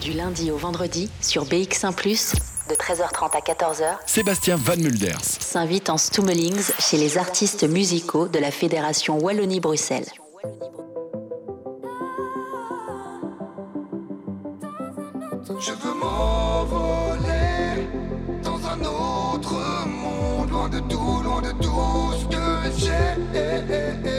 Du lundi au vendredi sur BX1 de 13h30 à 14h, Sébastien Van Mulders. s'invite en Stummelings chez les artistes musicaux de la Fédération Wallonie-Bruxelles. Je veux m'envoler dans un autre monde, loin de tout, loin de tout ce que j'ai.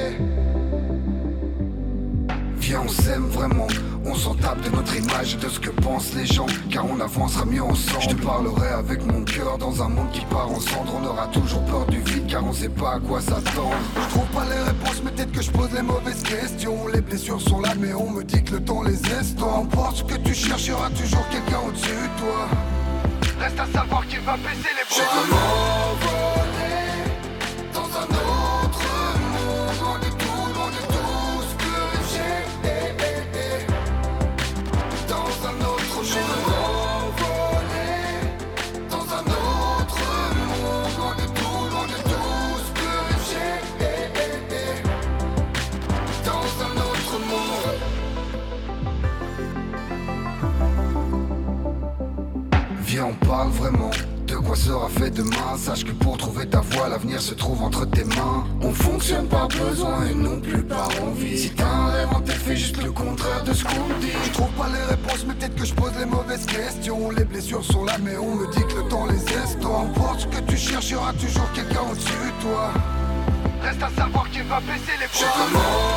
S'aime vraiment, on s'en tape de notre image et de ce que pensent les gens, car on avancera mieux ensemble. Je te parlerai avec mon cœur dans un monde qui part en cendres. On aura toujours peur du vide, car on sait pas à quoi s'attendre. Je trouve pas les réponses, mais peut-être que je pose les mauvaises questions. Les blessures sont là, mais on me dit que le temps les estompe. Emporte ce que tu aura toujours quelqu'un au-dessus de toi. Reste à savoir qui va baisser les bras. Je se trouve entre tes mains. On fonctionne par besoin et non plus par envie. Si t'as un rêve en tête, fais juste le contraire de ce qu'on dit. Je trouve pas les réponses, mais peut-être que je pose les mauvaises questions. Les blessures sont là, mais on me dit que le temps les estompe. Emporte ce que tu cherches, y aura toujours quelqu'un au-dessus de toi. Reste à savoir qui va baisser les bras.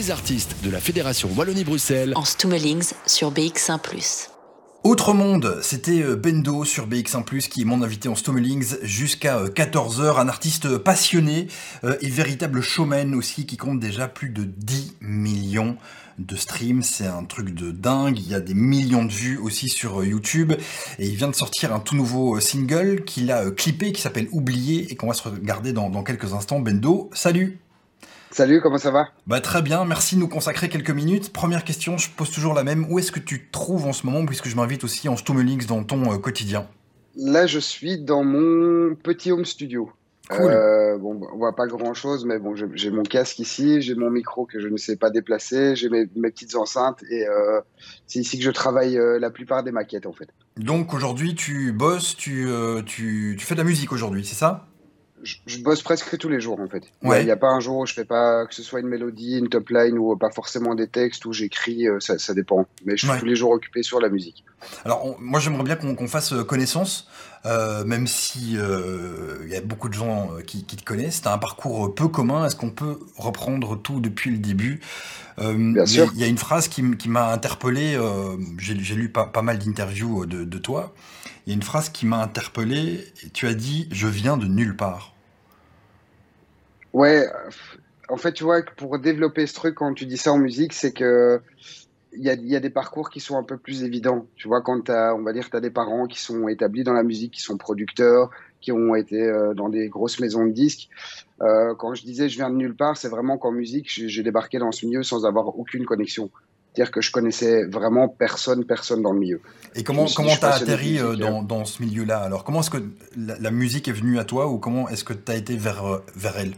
Les artistes de la Fédération Wallonie-Bruxelles. En Stummelings sur BX1 Autre monde, c'était euh, Bendo sur BX1+, qui est mon invité en Stommelings jusqu'à 14h, un artiste passionné euh, et véritable showman aussi, qui compte déjà plus de 10 millions de streams, c'est un truc de dingue, il y a des millions de vues aussi sur euh, YouTube, et il vient de sortir un tout nouveau euh, single qu'il a euh, clippé, qui s'appelle Oublié, et qu'on va se regarder dans, dans quelques instants. Bendo, salut Salut, comment ça va? Bah, très bien, merci de nous consacrer quelques minutes. Première question, je pose toujours la même. Où est-ce que tu te trouves en ce moment, puisque je m'invite aussi en Stummelings dans ton euh, quotidien? Là, je suis dans mon petit home studio. Cool. Euh, bon, on voit pas grand-chose, mais bon, j'ai mon casque ici, j'ai mon micro que je ne sais pas déplacer, j'ai mes, mes petites enceintes et euh, c'est ici que je travaille euh, la plupart des maquettes en fait. Donc aujourd'hui, tu bosses, tu, tu, tu fais de la musique aujourd'hui, c'est ça? Je, je bosse presque tous les jours en fait. Il Ouais. n'y a, pas un jour où je fais pas que ce soit une mélodie, une top line ou pas forcément des textes où j'écris, euh, ça, ça dépend. Mais je suis Ouais. tous les jours occupé sur la musique. Alors on- moi j'aimerais bien qu'on fasse euh, connaissance, euh, même si euh, il y a beaucoup de gens qui, qui te connaissent. T'as un parcours peu commun. Est-ce qu'on peut reprendre tout depuis le début? Euh, Bien sûr. Il y, a une phrase qui, m'a interpellé. J'ai lu pas, pas mal d'interviews de, de toi. Il y a une phrase qui m'a interpellé. Tu as dit "Je viens de nulle part". Ouais, en fait, tu vois, que pour développer ce truc, quand tu dis ça en musique, c'est que il y a, des parcours qui sont un peu plus évidents. Tu vois, quand on va dire, tu as des parents qui sont établis dans la musique, qui sont producteurs, qui ont été euh, dans des grosses maisons de disques. Euh, quand je disais je viens de nulle part, c'est vraiment qu'en musique, j'ai débarqué dans ce milieu sans avoir aucune connexion. Dire que je connaissais vraiment personne, personne dans le milieu. Et comment comment t'as atterri dans, dans, ce milieu-là? Alors comment est-ce que la, musique est venue à toi ou comment est-ce que tu as été vers, vers elle?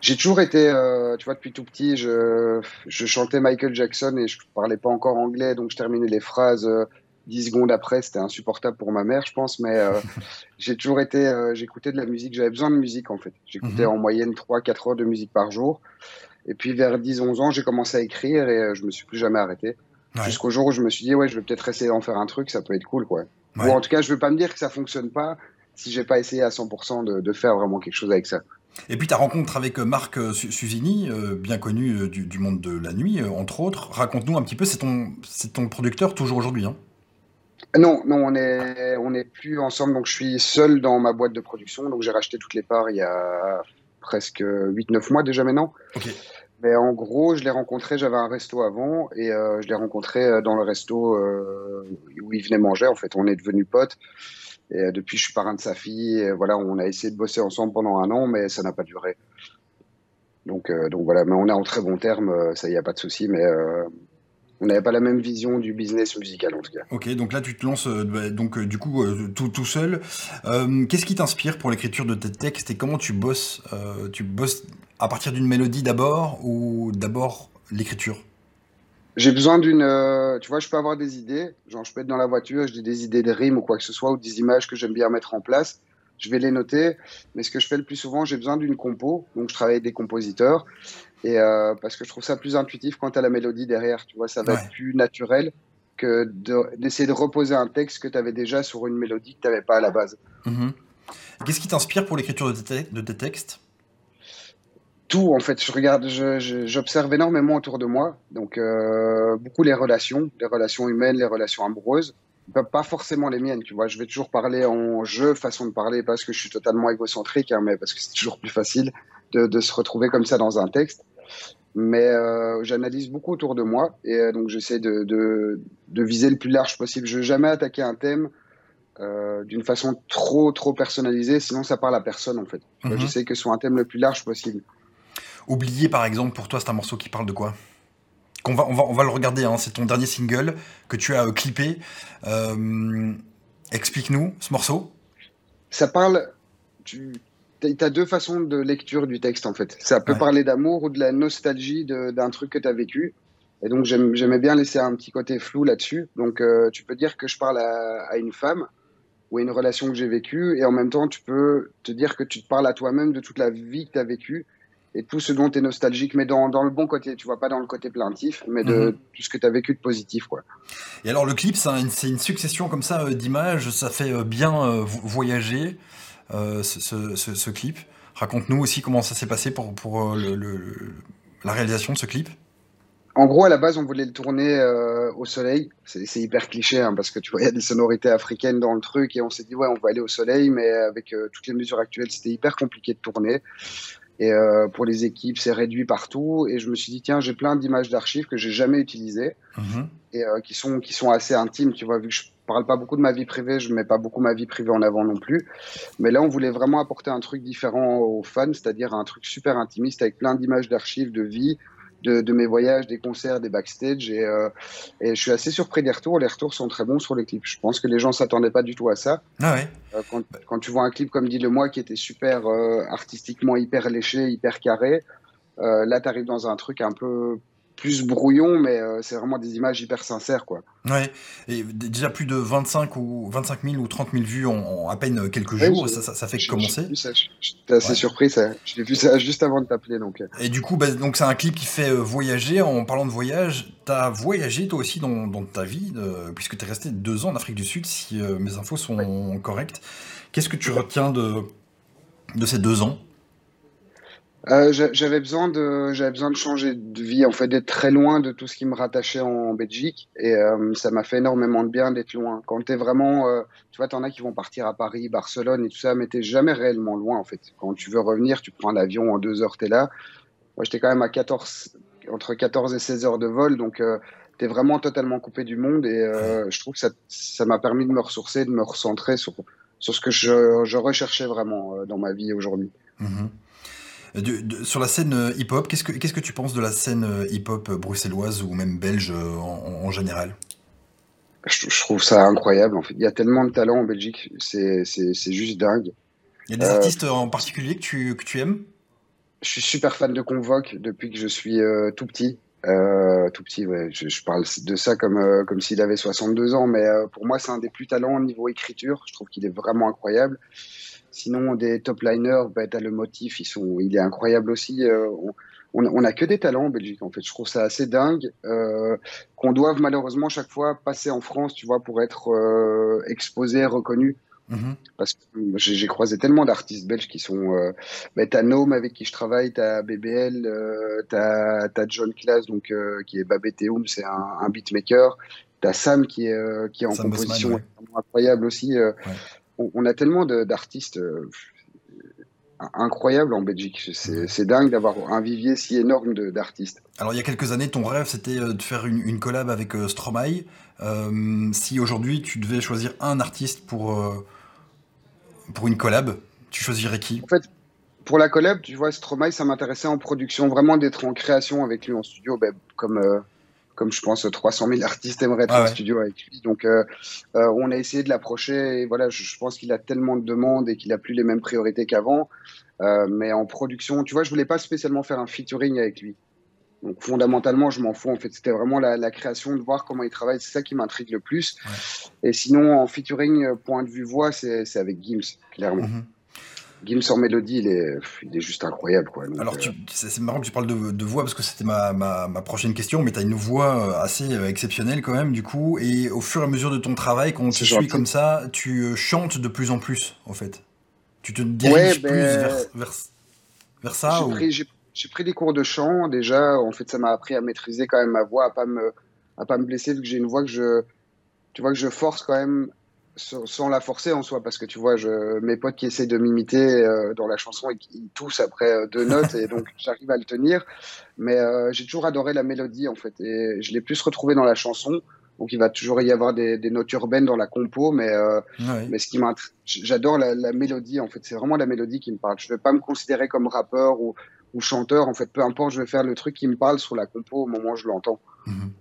J'ai toujours été, euh, tu vois, depuis tout petit, je, je, chantais Michael Jackson et je parlais pas encore anglais, donc je terminais les phrases euh, dix secondes après. C'était insupportable pour ma mère, je pense, mais euh, j'ai toujours été, euh, j'écoutais de la musique, j'avais besoin de musique en fait. J'écoutais mhm. en moyenne 3-4 heures de musique par jour. Et puis vers 10-11 ans, j'ai commencé à écrire et je me suis plus jamais arrêté. Jusqu'au jour où je me suis dit, ouais, je vais peut-être essayer d'en faire un truc, ça peut être cool, quoi. Ou en tout cas, je veux pas me dire que ça fonctionne pas si j'ai pas essayé à 100% de, de faire vraiment quelque chose avec ça. Et puis ta rencontre avec euh, Marc euh, Susini, euh, bien connu du, monde de la nuit, entre autres. Raconte-nous un petit peu, c'est ton, ton producteur toujours aujourd'hui hein? Non, non, on est, on est plus ensemble. Donc je suis seul dans ma boîte de production. Donc j'ai racheté toutes les parts il y a presque 8-9 mois déjà maintenant. Mais en gros, je l'ai rencontré, j'avais un resto avant, et je l'ai rencontré dans le resto où il venait manger. En fait, on est devenus potes. Et euh, depuis, je suis parrain de sa fille. voilà, on a essayé de bosser ensemble pendant un an, mais ça n'a pas duré. Donc, euh, donc voilà, mais on est en très bon terme, euh, ça y a pas de souci, mais on n'avait pas la même vision du business musical en tout cas. Ok, donc là tu te lances bah, donc du coup tout, tout seul. Qu'est-ce qui t'inspire pour l'écriture de tes textes et comment tu bosses Tu bosses à partir d'une mélodie d'abord ou d'abord l'écriture? J'ai besoin d'une. Euh, tu vois, je peux avoir des idées. Genre, je peux être dans la voiture, j'ai des idées de rimes ou quoi que ce soit, ou des images que j'aime bien mettre en place. Je vais les noter. Mais ce que je fais le plus souvent, j'ai besoin d'une compo. Donc, je travaille avec des compositeurs. Et euh, parce que je trouve ça plus intuitif quand tu as la mélodie derrière. Tu vois, ça va être plus naturel que d'essayer de, reposer un texte que tu avais déjà sur une mélodie que tu n'avais pas à la base. Mm-hmm. Qu'est-ce qui t'inspire pour l'écriture de tes textes? Tout en fait. Je regarde, j'observe énormément autour de moi, donc euh, beaucoup les relations, les relations humaines, les relations amoureuses, pas forcément les miennes. Tu vois, je vais toujours parler en jeu, façon de parler, parce que je suis totalement égocentrique, hein, mais parce que c'est toujours plus facile de, de, se retrouver comme ça dans un texte. Mais euh, j'analyse beaucoup autour de moi et euh, donc j'essaie de, de, de, viser le plus large possible. Je veux jamais attaquer un thème euh, d'une façon trop trop personnalisée, sinon ça parle à personne en fait. Mm-hmm. J'essaie que ce soit un thème le plus large possible. Oublié, par exemple, pour toi, c'est un morceau qui parle de quoi? On va, on, va, on va le regarder, hein. c'est ton dernier single que tu as euh, clippé. Euh, explique-nous ce morceau. Ça parle. Tu as deux façons de lecture du texte en fait. Ça peut parler d'amour ou de la nostalgie d'un truc que tu as vécu. Et donc j'aimais bien laisser un petit côté flou là-dessus. Donc euh, tu peux dire que je parle à, à une femme ou à une relation que j'ai vécue. Et en même temps, tu peux te dire que tu te parles à toi-même de toute la vie que tu as vécue et tout ce dont tu es nostalgique, mais dans, dans, le bon côté, tu vois, pas dans le côté plaintif, mais de mhm. tout ce que tu as vécu de positif. Quoi. Et alors le clip, c'est une, succession comme ça euh, d'images, ça fait euh, bien euh, voyager ce, ce, ce, clip. Raconte-nous aussi comment ça s'est passé pour, pour le, la réalisation de ce clip. En gros, à la base, on voulait le tourner au soleil. C'est hyper cliché, hein, parce que tu vois, il y a des sonorités africaines dans le truc, et on s'est dit, ouais, on va aller au soleil, mais avec toutes les mesures actuelles, c'était hyper compliqué de tourner. Et euh, pour les équipes, c'est réduit partout. Et je me suis dit, tiens, j'ai plein d'images d'archives que j'ai jamais utilisées mhm. et euh, qui, sont, qui sont assez intimes. Tu vois, vu que je parle pas beaucoup de ma vie privée, je mets pas beaucoup ma vie privée en avant non plus. Mais là, on voulait vraiment apporter un truc différent aux fans, c'est-à-dire un truc super intimiste avec plein d'images d'archives, de vie, de, mes voyages, des concerts, des backstage. Et, euh, et, je suis assez surpris des retours. Les retours sont très bons sur les clips. Je pense que les gens s'attendaient pas du tout à ça. Ah ouais. Euh, quand, quand, tu vois un clip comme Dit le moi qui était super euh, artistiquement hyper léché, hyper carré, là tu arrives dans un truc un peu plus brouillon, mais euh, c'est vraiment des images hyper sincères, quoi. Ouais, et déjà plus de 25 ou 25 000 ou 30 000 vues en, à peine quelques jours, ça, ça, fait commencer. J'étais assez surpris, ça. Je l'ai vu ça juste avant de t'appeler, donc. Euh. Et du coup, bah, donc c'est un clip qui fait euh, voyager. En parlant de voyage, tu as voyagé toi aussi dans, dans ta vie, puisque tu es resté deux ans en Afrique du Sud, si mes infos sont correctes. Qu'est-ce que tu retiens de, de ces deux ans? Euh, j'avais besoin de changer de vie en fait d'être très loin de tout ce qui me rattachait en Belgique. Et euh, ça m'a fait énormément de bien d'être loin. Quand tu es vraiment euh, tu vois t'en as qui vont partir à Paris Barcelone et tout ça mais t'es jamais réellement loin en fait. Quand tu veux revenir tu prends l'avion en deux heures t'es là. Moi j'étais quand même à 14 entre 14 et 16 heures de vol donc tu es vraiment totalement coupé du monde et je trouve que ça m'a permis de me ressourcer de me recentrer sur ce que je, recherchais vraiment dans ma vie aujourd'hui. Mmh sur la scène hip-hop, qu'est-ce que, qu'est-ce que tu penses de la scène hip-hop bruxelloise ou même belge en, général? Je, trouve ça incroyable. En fait. Il y a tellement de talent en Belgique, c'est, juste dingue. Il y a des artistes en particulier que tu, que tu aimes? Je suis super fan de Convoque depuis que je suis tout petit. Euh, tout petit, ouais. Je, parle de ça comme, euh, comme s'il avait 62 ans, mais euh, pour moi, c'est un des plus talents au niveau écriture. Je trouve qu'il est vraiment incroyable. Sinon, des top liners, bah, t'as le motif, ils sont, il est incroyable aussi. on, on, a que des talents en Belgique, en fait. Je trouve ça assez dingue qu'on doive malheureusement chaque fois passer en France, tu vois, pour être exposé, reconnu. Mhm. Parce que j'ai croisé tellement d'artistes belges qui sont. Euh, bah, t'as Nome avec qui je travaille, t'as BBL, euh, t'as as John Class donc euh, qui est Babeteum, c'est un, un, beatmaker. T'as Sam qui est euh, qui est en composition incroyable aussi. On, a tellement d'artistes incroyables en Belgique. C'est dingue d'avoir un vivier si énorme d'artistes. Alors il y a quelques années, ton rêve c'était de faire une, une collab avec Stromae. si aujourd'hui tu devais choisir un artiste pour pour une collab, tu choisirais qui? En fait, pour la collab, tu vois, Stromae, ça m'intéressait en production, vraiment d'être en création avec lui en studio, ben, comme, euh, comme je pense 300 000 artistes aimeraient être ah en studio avec lui. Donc, euh, euh, on a essayé de l'approcher et voilà, je, je pense qu'il a tellement de demandes et qu'il a plus les mêmes priorités qu'avant. mais en production, tu vois, je voulais pas spécialement faire un featuring avec lui. Donc fondamentalement, je m'en fous. En fait, c'était vraiment la, création de voir comment il travaille. C'est ça qui m'intrigue le plus. Et sinon, en featuring, euh, point de vue voix, c'est avec Gims, clairement. Mm Gims en mélodie, il est, il est juste incroyable. Quoi. Alors, euh, c'est marrant que tu parles de, voix parce que c'était ma, ma, prochaine question, mais tu as une voix euh, assez exceptionnelle quand même, du coup. Et au fur et à mesure de ton travail, quand tu suis comme ça, tu chantes de plus en plus, en fait. Tu te diriges plus ben, vers, vers, vers ça j'ai pris des cours de chant déjà. En fait, ça m'a appris à maîtriser quand même ma voix, à pas me, à pas me blesser vu que j'ai une voix que je, tu vois, que je force quand même sans la forcer en soi parce que tu vois, je, mes potes qui essaient de m'imiter euh, dans la chanson et qui toussent après euh, deux notes et donc j'arrive à le tenir. Mais euh, j'ai toujours adoré la mélodie en fait et je l'ai plus retrouvé dans la chanson. Donc il va toujours y avoir des, des notes urbaines dans la compo, mais, mais ce qui m'intéresse, j'adore la, la, mélodie en fait. C'est vraiment la mélodie qui me parle. Je ne vais pas me considérer comme rappeur ou ou chanteur, en fait, peu importe, je vais faire le truc qui me parle sur la compo au moment où je l'entends. Mhm.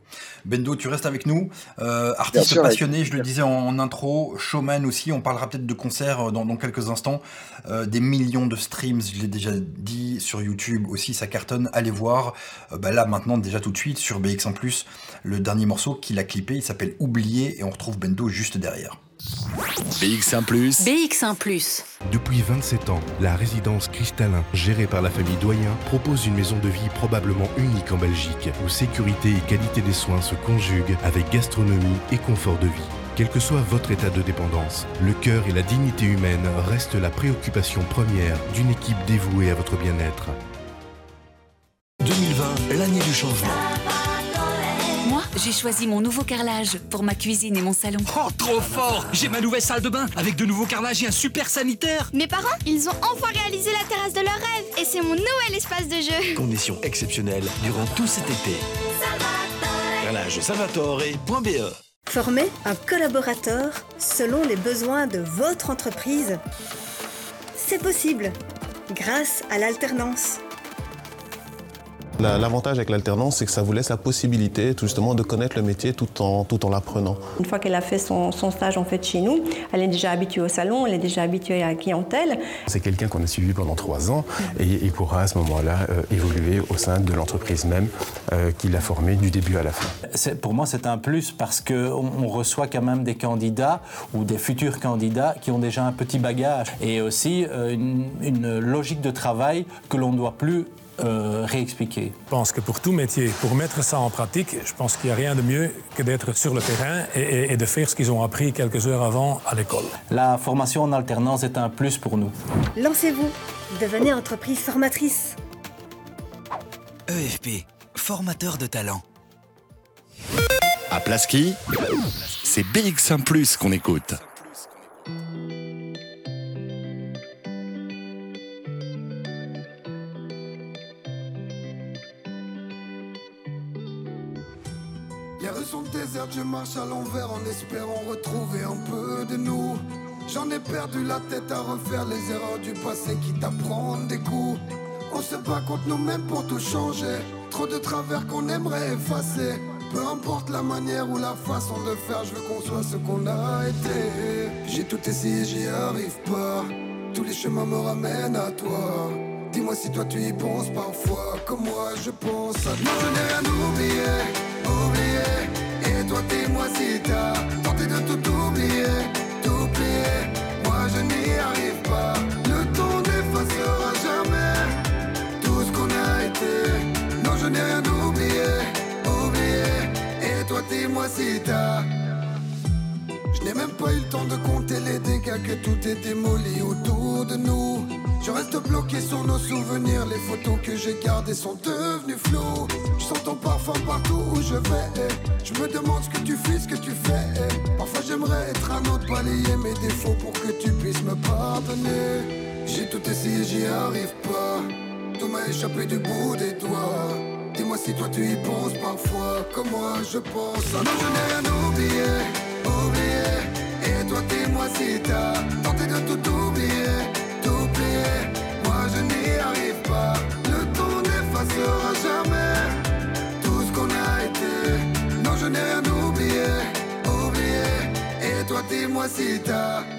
Bendo, tu restes avec nous. Euh, artiste passionné, je le disais en, intro, showman aussi, on parlera peut-être de concert euh, dans, quelques instants. Euh, des millions de streams, je l'ai déjà dit, sur YouTube aussi, ça cartonne, allez voir. bah là, maintenant, déjà tout de suite, sur BX1+, le dernier morceau qu'il a clippé, il s'appelle Oublié, et on retrouve Bendo juste derrière. BX1 ⁇ BX1 ⁇ Depuis 27 ans, la résidence Cristallin, gérée par la famille Doyen, propose une maison de vie probablement unique en Belgique, où sécurité et qualité des soins se conjuguent avec gastronomie et confort de vie. Quel que soit votre état de dépendance, le cœur et la dignité humaine restent la préoccupation première d'une équipe dévouée à votre bien-être. 2020, l'année du changement. J'ai choisi mon nouveau carrelage pour ma cuisine et mon salon. Oh, trop fort J'ai ma nouvelle salle de bain avec de nouveaux carrelages et un super sanitaire. Mes parents, ils ont enfin réalisé la terrasse de leur rêve et c'est mon nouvel espace de jeu. Conditions exceptionnelles durant tout cet été. Carrelage salvatore.be Former un collaborateur selon les besoins de votre entreprise. C'est possible grâce à l'alternance. L'avantage avec l'alternance, c'est que ça vous laisse la possibilité tout justement de connaître le métier tout en, tout en l'apprenant. Une fois qu'elle a fait son, stage en fait chez nous, elle est déjà habituée au salon, elle est déjà habituée à la clientèle. C'est quelqu'un qu'on a suivi pendant trois ans et il pourra à ce moment-là euh, évoluer au sein de l'entreprise même euh, qu'il a formée du début à la fin. Pour moi, c'est un plus parce qu'on on reçoit quand même des candidats ou des futurs candidats qui ont déjà un petit bagage et aussi euh, une, une logique de travail que l'on ne doit plus euh, réexpliquer. Je pense que pour tout métier, pour mettre ça en pratique, je pense qu'il n'y a rien de mieux que d'être sur le terrain et, de faire ce qu'ils ont appris quelques heures avant à l'école. La formation en alternance est un plus pour nous. Lancez-vous, devenez entreprise formatrice. EFP, formateur de talent. À Plaski, c'est BX1 ⁇ qu'on écoute. Je marche à l'envers en espérant retrouver un peu de nous. J'en ai perdu la tête à refaire les erreurs du passé qui t'apprennent des coups. On se bat contre nous-mêmes pour tout changer. Trop de travers qu'on aimerait effacer. Peu importe la manière ou la façon de faire, je veux qu'on soit ce qu'on a été. J'ai tout essayé, j'y arrive pas. Tous les chemins me ramènent à toi. Dis-moi si toi tu y penses parfois, comme moi je pense à toi. Je n'ai rien oublié, oublié. Toi dis-moi si t'as tenté de tout oublier, t'oublier. Moi je n'y arrive pas. Le temps n'effacera jamais tout ce qu'on a été. Non, je n'ai rien oublié, oublié. Et toi dis-moi si t'as. Je n'ai même pas eu le temps de compter les dégâts que tout est démoli autour de nous. Je reste bloqué sur nos souvenirs, les photos que j'ai gardées sont devenues floues. Je sens ton parfum partout où je vais. Je me demande ce que tu fais, ce que tu fais. Parfois j'aimerais être un autre, balayer mes défauts pour que tu puisses me pardonner. J'ai tout essayé, j'y arrive pas. Tout m'a échappé du bout des doigts. Dis-moi si toi tu y penses parfois, comme moi je pense. Ah non, je n'ai rien oublié, oublié. Dis-moi si t'as.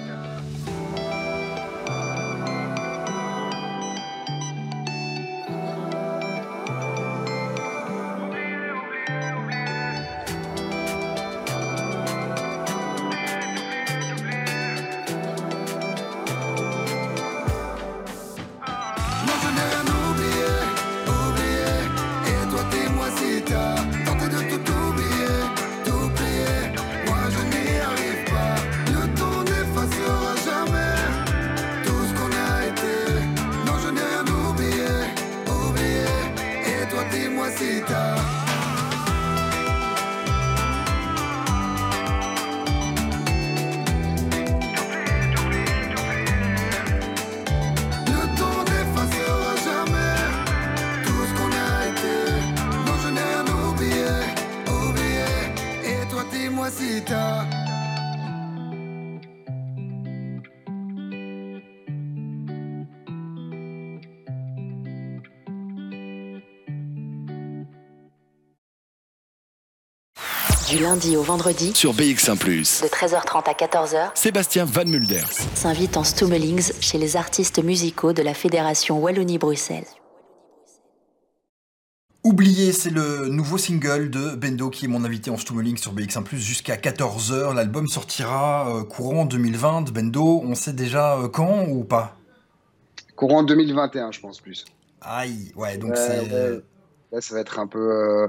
Du lundi au vendredi, Sur BX1 de 13h30 à 14h, Sébastien Van Mulders. s'invite en Stummelings chez les artistes musicaux de la Fédération Wallonie-Bruxelles. Oublié, c'est le nouveau single de Bendo qui est mon invité en Stummeling sur BX1+, jusqu'à 14h. L'album sortira euh, courant 2020. Bendo, on sait déjà euh, quand ou pas? Courant 2021, je pense plus. Aïe, ouais, donc Ouais, c'est... ouais. Là, ça va être un peu, euh,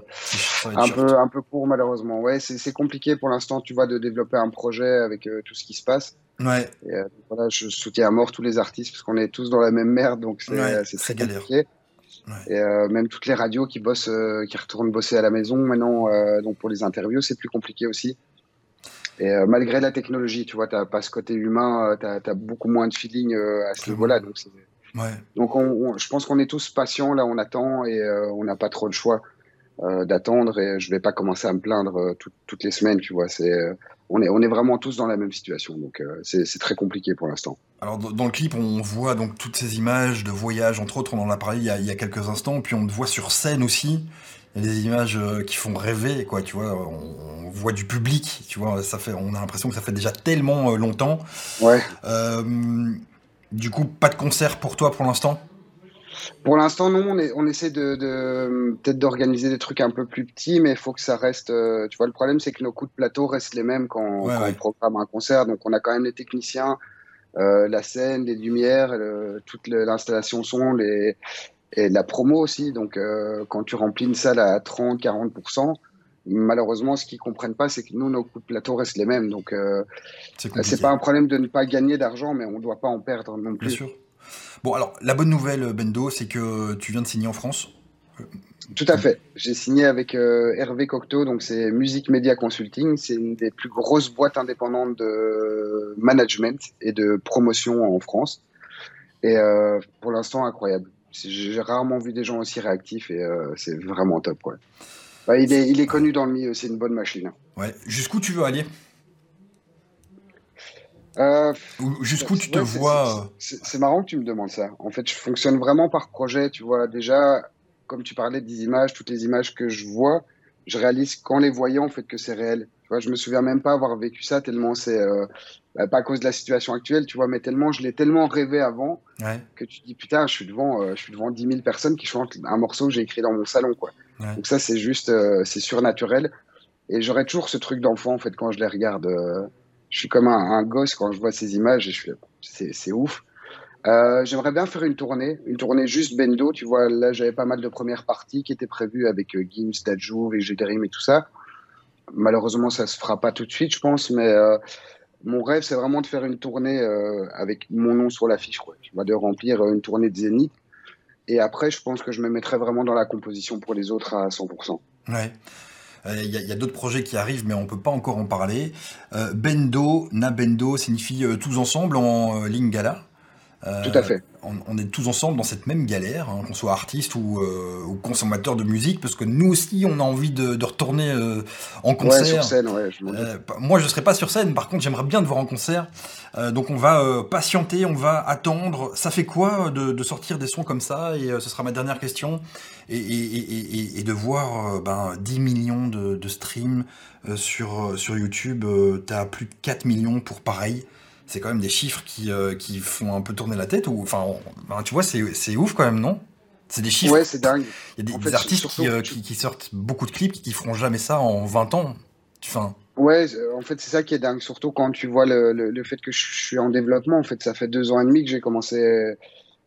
un peu, un peu court malheureusement. Ouais, c'est c'est compliqué pour l'instant, tu vois, de développer un projet avec euh, tout ce qui se passe. Ouais. Et, euh, voilà, je soutiens à mort tous les artistes parce qu'on est tous dans la même merde, donc c'est Ouais, très galère. compliqué. Et même toutes les radios qui bossent, qui retournent bosser à la maison maintenant, donc pour les interviews, c'est plus compliqué aussi. Et malgré la technologie, tu vois, t'as pas ce côté humain, t'as as beaucoup moins de feeling à ce niveau-là, donc c'est Ouais. donc on, on- je pense qu'on est tous patients, là on attend et euh, on n'a pas trop le choix euh, d'attendre et je vais pas commencer à me plaindre euh, tout- toutes les semaines, tu vois. C'est, on, est, on est vraiment tous dans la même situation, donc c'est très compliqué pour l'instant. Alors dans le clip, on voit donc toutes ces images de voyage, entre autres, on en a parlé il y a, il y a quelques instants, puis on te voit sur scène aussi. Il y a des images qui font rêver, quoi, tu vois. On, on voit du public, tu vois. Ça fait, on a l'impression que ça fait déjà tellement longtemps. Ouais. Du coup, pas de concert pour toi pour l'instant? Pour l'instant, non, on, est- on essaie de, de- peut-être d'organiser des trucs un peu plus petits, mais il faut que ça reste. euh, tu vois, le problème, c'est que nos coûts de plateau restent les mêmes quand, Ouais, quand ouais. on programme un concert. Donc, on a quand même les techniciens, euh, la scène, les lumières, le- toute l'installation son, les, et la promo aussi. Donc, euh, quand tu remplis une salle à 30-40%, malheureusement, ce qu'ils comprennent pas, c'est que nous, nos coûts de plateau restent les mêmes. Donc, euh, C'est c'est pas un problème de ne pas gagner d'argent, mais on ne doit pas en perdre non plus. Bien sûr. Bon, alors, la bonne nouvelle, Bendo, c'est que tu viens de signer en France. Tout à fait. J'ai signé avec euh, Hervé Cocteau, donc c'est Music Media Consulting. C'est une des plus grosses boîtes indépendantes de management et de promotion en France. Et euh, pour l'instant, incroyable. J'ai rarement vu des gens aussi réactifs et euh, c'est vraiment top. Quoi. Bah, il, est, il est connu dans le milieu, c'est une bonne machine. Ouais. Jusqu'où tu veux aller? Euh, Jusqu'où tu te ouais, vois euh, c'est marrant que tu me demandes ça. En fait, je fonctionne vraiment par projet. Tu vois, déjà, comme tu parlais des images, toutes les images que je vois, je réalise qu'en les voyant, en fait, que c'est réel. Vois, je me souviens même pas avoir vécu ça tellement c'est euh, bah, pas à cause de la situation actuelle, tu vois, mais tellement je l'ai tellement rêvé avant Ouais. que tu te dis putain, je suis devant, euh, je suis devant 10 000 personnes qui chantent un morceau que j'ai écrit dans mon salon, quoi. Ouais. Donc ça, c'est juste, euh, c'est surnaturel. Et j'aurais toujours ce truc d'enfant, en fait, quand je les regarde. je suis comme un, un gosse quand je vois ces images et je suis, c'est, c'est ouf. Euh, j'aimerais bien faire une tournée, une tournée juste bendo. Tu vois, là, j'avais pas mal de premières parties qui étaient prévues avec euh, Gims, Dajou, Végéterim et tout ça. Malheureusement, ça se fera pas tout de suite, je pense, mais euh, mon rêve, c'est vraiment de faire une tournée euh, avec mon nom sur l'affiche. Tu vois, de remplir euh, une tournée de Zénith. Et après, je pense que je me mettrai vraiment dans la composition pour les autres à 100%. Ouais. Il y a, a d'autres projets qui arrivent, mais on peut pas encore en parler. Bendo, Nabendo signifie tous ensemble en lingala. Euh, Tout à fait. On, on est tous ensemble dans cette même galère, hein, qu'on soit artiste ou, euh, ou consommateur de musique, parce que nous aussi, on a envie de, de retourner euh, en concert. Ouais, sur scène, ouais. Je moi, je serai pas sur scène. Par contre, j'aimerais bien te voir en concert. Donc, on va patienter, on va attendre. Ça fait quoi de, de sortir des sons comme ça? Et ce sera ma dernière question. Et, et- et- et- et de voir ben, 10 millions de, de streams sur, sur YouTube. tu as plus de 4 millions pour pareil. C'est quand même des chiffres qui, euh, qui font un peu tourner la tête. Ou, enfin, on- tu vois, c'est ouf quand même, non? C'est des chiffres. Ouais, c'est dingue. Il y a des, fait, artistes qui, euh, qui- qui sortent beaucoup de clips qui feront jamais ça en 20 ans. Enfin, Ouais, euh, en fait, c'est ça qui est dingue, surtout quand tu vois le, le, le fait que je suis en développement. En fait, ça fait deux ans et demi que j'ai commencé.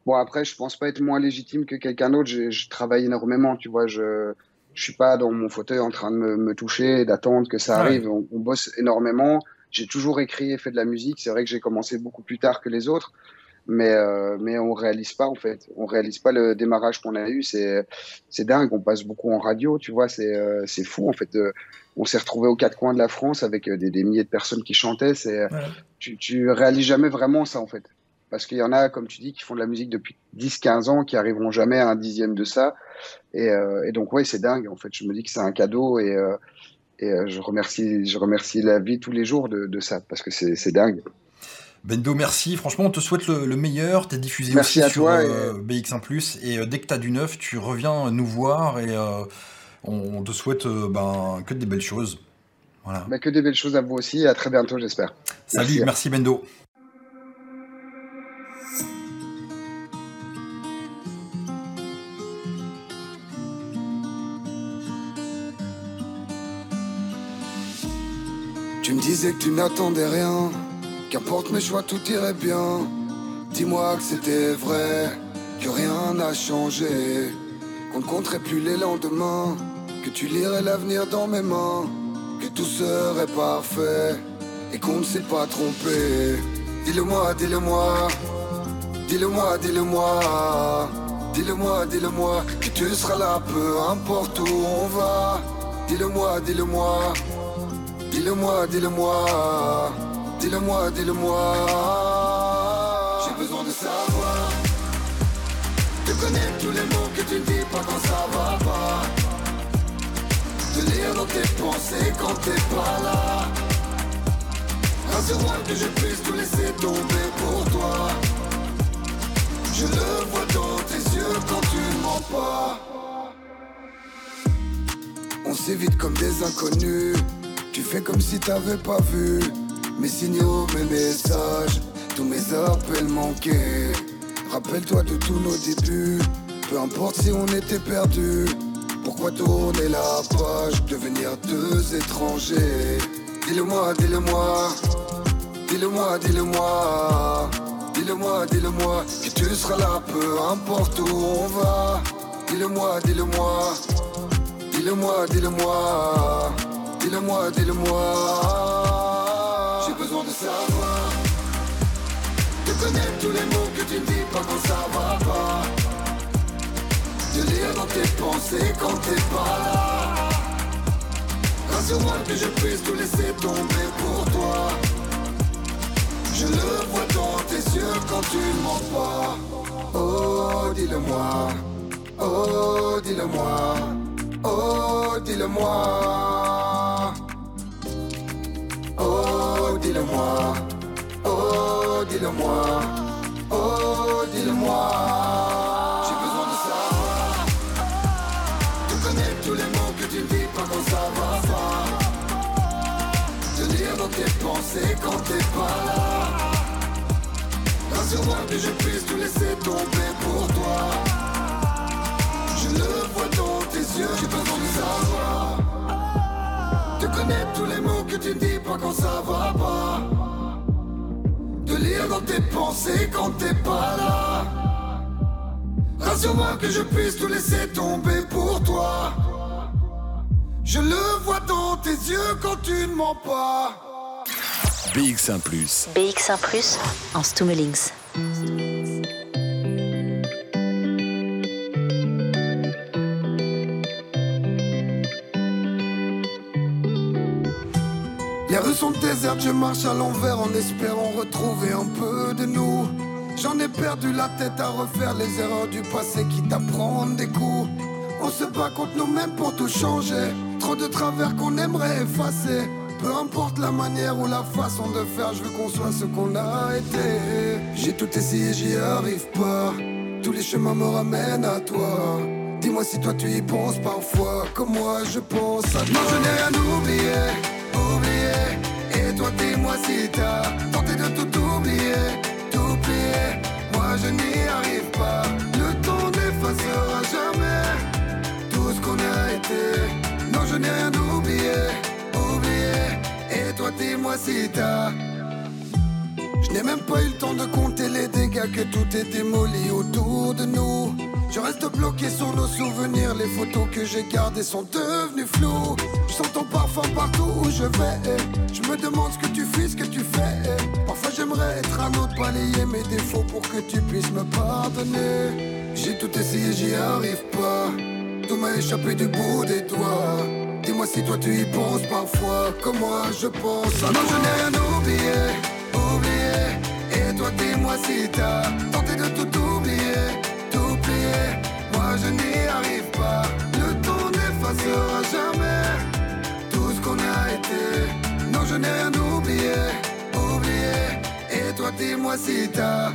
Bon, après, je pense pas être moins légitime que quelqu'un d'autre. Je, je travaille énormément, tu vois. Je, je suis pas dans mon fauteuil en train de me, me toucher et d'attendre que ça Ouais. arrive. On, on bosse énormément. J'ai toujours écrit et fait de la musique. C'est vrai que j'ai commencé beaucoup plus tard que les autres, mais euh, mais on réalise pas en fait. On réalise pas le démarrage qu'on a eu. C'est c'est dingue. On passe beaucoup en radio, tu vois. C'est euh, c'est fou en fait. Euh, on s'est retrouvé aux quatre coins de la France avec euh, des, des milliers de personnes qui chantaient. C'est tu, tu réalises jamais vraiment ça en fait. Parce qu'il y en a, comme tu dis, qui font de la musique depuis 10-15 ans, qui arriveront jamais à un dixième de ça. Et, et donc, ouais, c'est dingue. En fait, je me dis que c'est un cadeau et, et euh, je, remercie, je remercie la vie tous les jours de, de ça parce que c'est dingue. Bendo, merci. Franchement, on te souhaite le, le meilleur. T'es diffusé Merci aussi à sur toi euh, BX1+. Et euh, dès que t'as du neuf, tu reviens nous voir et euh, on, on te souhaite euh, ben, que des belles choses. Voilà. Mais que des belles choses à vous aussi. Et à très bientôt, j'espère. Salut, merci Bendo. Tu me disais que tu n'attendais rien, qu'importe mes choix, tout irait bien. Dis-moi que c'était vrai, que rien n'a changé, qu'on ne compterait plus les lendemains, que tu lirais l'avenir dans mes mains, que tout serait parfait et qu'on ne s'est pas trompé. Dis-le-moi, dis-le-moi, dis-le-moi, dis-le-moi, dis-le-moi, dis-le-moi, que tu seras là, peu importe où on va. Dis-le-moi, dis-le-moi. Dis-le-moi, dis-le-moi, dis-le-moi, dis-le-moi. J'ai besoin de savoir, de connaître tous les mots que tu dis pas quand ça va pas. De lire dans tes pensées quand t'es pas là. Rassure-moi que je puisse tout laisser tomber pour toi. Je le vois dans tes yeux quand tu mens pas. On s'évite comme des inconnus. Tu fais comme si t'avais pas vu mes signaux, mes messages, tous mes appels manqués. Rappelle-toi de tous nos débuts, peu importe si on était perdus. Pourquoi tourner la page, devenir deux étrangers? Dis-le-moi, dis-le-moi, dis-le-moi, dis-le-moi, dis-le-moi, dis-le-moi, que tu seras là, peu importe où on va. Dis-le-moi, dis-le-moi, dis-le-moi, dis-le-moi. Dis-le-moi, dis-le-moi. J'ai besoin de savoir, de connaître tous les mots que tu ne dis pas quand ça va pas. De lire dans tes pensées quand t'es pas là. Rassure-moi que je puisse tout laisser tomber pour toi. Je le vois dans tes yeux quand tu mens pas. Oh, dis-le-moi. Oh, dis-le-moi. Oh, dis-le-moi. Dis-le-moi. Oh, dis-le-moi. Oh, dis-le-moi. J'ai besoin de savoir. De connaître tous les mots que tu ne dis pas quand ça va pas. De lire dans tes pensées quand t'es pas là. Rassure-moi que je puisse tout laisser tomber pour toi. Je le vois dans tes yeux, j'ai besoin de savoir. De connaître tous les mots que tu ne dis pas quand ça va pas. De lire dans tes pensées quand t'es pas là. Rassure-moi que je puisse tout laisser tomber pour toi. Je le vois dans tes yeux quand tu ne mens pas. BX1 ⁇ BX1 ⁇ en Stummelings. Sont désertes, je marche à l'envers en espérant retrouver un peu de nous. J'en ai perdu la tête à refaire les erreurs du passé qui t'apprennent des coups. On se bat contre nous-mêmes pour tout changer. Trop de travers qu'on aimerait effacer. Peu importe la manière ou la façon de faire, je veux qu'on soit ce qu'on a été. J'ai tout essayé, j'y arrive pas. Tous les chemins me ramènent à toi. Dis-moi si toi tu y penses parfois, comme moi je pense à toi. Non, je n'ai rien oublié, oublié. Toi dis-moi si t'as tenté de tout oublier, tout plier. Moi je n'y arrive pas. Le temps n'effacera jamais tout ce qu'on a été. Non, je n'ai rien oublié, oublié. Et toi dis-moi si t'as. Je n'ai même pas eu le temps de compter les dégâts que tout est démoli autour de nous. Je reste bloqué sur nos souvenirs, les photos que j'ai gardées sont devenues floues. Je sens ton parfum partout où je vais. Je me demande ce que tu fais, ce que tu fais. Parfois j'aimerais être un autre, balayer mes défauts pour que tu puisses me pardonner. J'ai tout essayé, j'y arrive pas. Tout m'a échappé du bout des doigts. Dis-moi si toi tu y penses parfois, comme moi je pense? Ah non, je n'ai rien oublié, oublié. Et toi dis-moi si t'as tenté de tout je n'y arrive pas. Le temps n'effacera jamais tout ce qu'on a été. Non, je n'ai rien oublié, oublié. Et toi dis-moi si t'as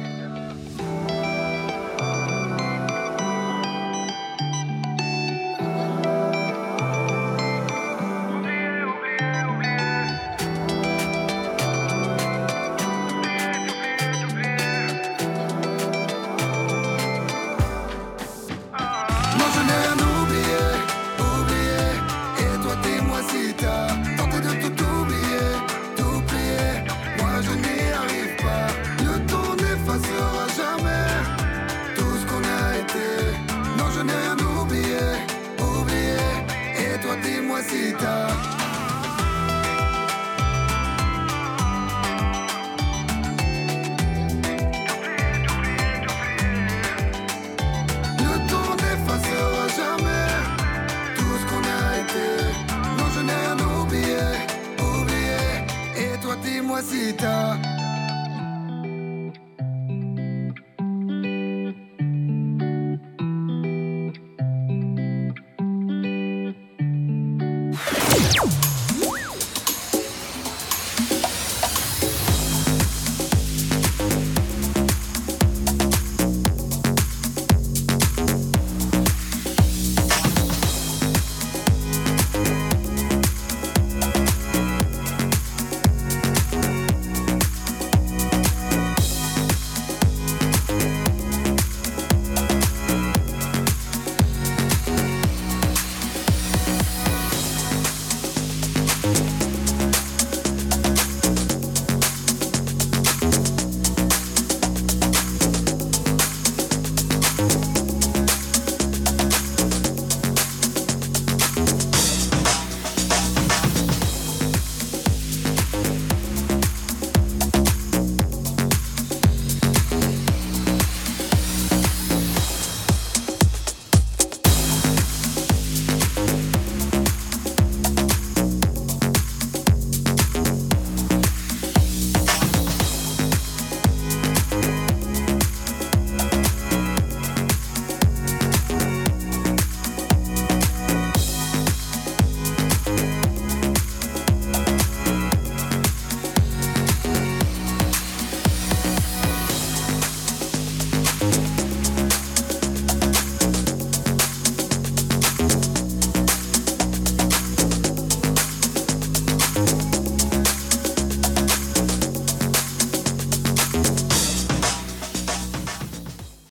Rosita.